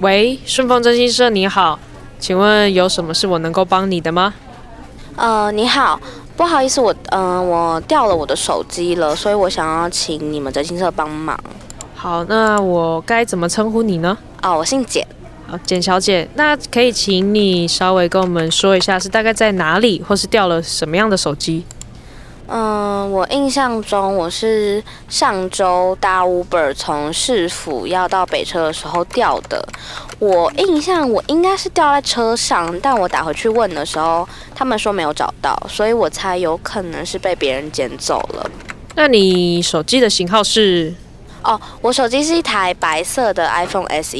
喂，顺丰征信社，你好，请问有什么是我能够帮你的吗？呃，你好，不好意思，我嗯、我掉了我的手机了，所以我想要请你们征信社帮忙。好，那我该怎么称呼你呢？哦，我姓简，好，简小姐，那可以请你稍微跟我们说一下是大概在哪里，或是掉了什么样的手机？嗯、我印象中我是上周搭 Uber 从市府要到北车的时候掉的。我印象我应该是掉在车上，但我打回去问的时候，他们说没有找到，所以我猜有可能是被别人捡走了。那你手机的型号是？哦，我手机是一台白色的 iPhone SE。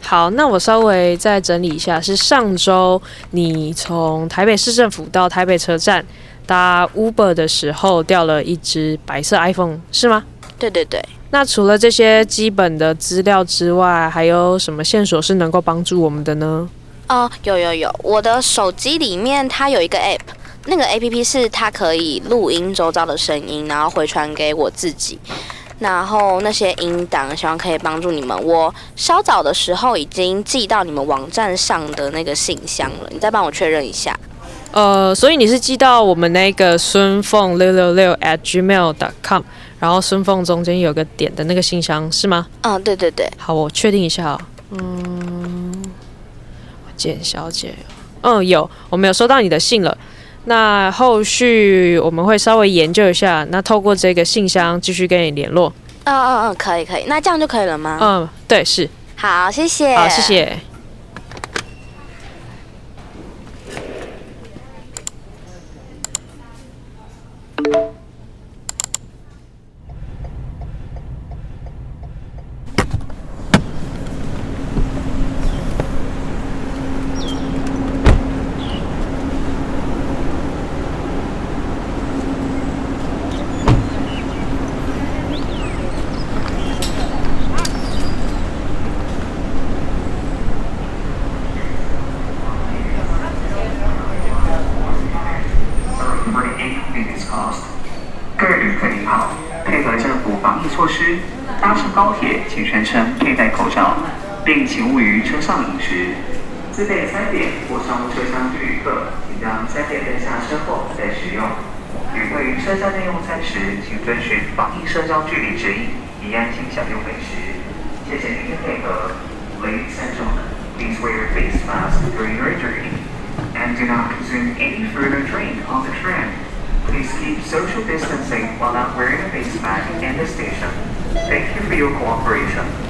好，那我稍微再整理一下，是上周你从台北市政府到台北车站搭 Uber 的时候掉了一只白色 iPhone，是吗？对对对。那除了这些基本的资料之外，还有什么线索是能够帮助我们的呢？哦，有有有，我的手机里面它有一个 app，那个 app 是它可以录音周遭的声音，然后回传给我自己。然后那些音档，希望可以帮助你们。我稍早的时候已经寄到你们网站上的那个信箱了，你再帮我确认一下。呃，所以你是寄到我们那个孙凤六六六 at gmail dot com，然后孙凤中间有个点的那个信箱是吗？嗯，对对对，好，我确定一下、哦。嗯，简小姐，嗯，有，我们有收到你的信了。那后续我们会稍微研究一下，那透过这个信箱继续跟你联络。嗯嗯嗯，可以可以，那这样就可以了吗？嗯，对，是，好，谢谢。好，谢。谢。旅客您好，配合政府防疫措施，搭乘高铁请全程佩戴口罩，并请勿于车上饮食。自备餐点或商务车厢之旅客，请将餐点等下车后再食用。旅客于车厢内用餐时，请遵循防疫社交距离指引，以安心享用美食。谢谢您的配合。Ladies and gentlemen, please wear face mask during your journey, and do not consume any food or drink on the train. Please keep social distancing while not wearing a face mask in the station. Thank you for your cooperation.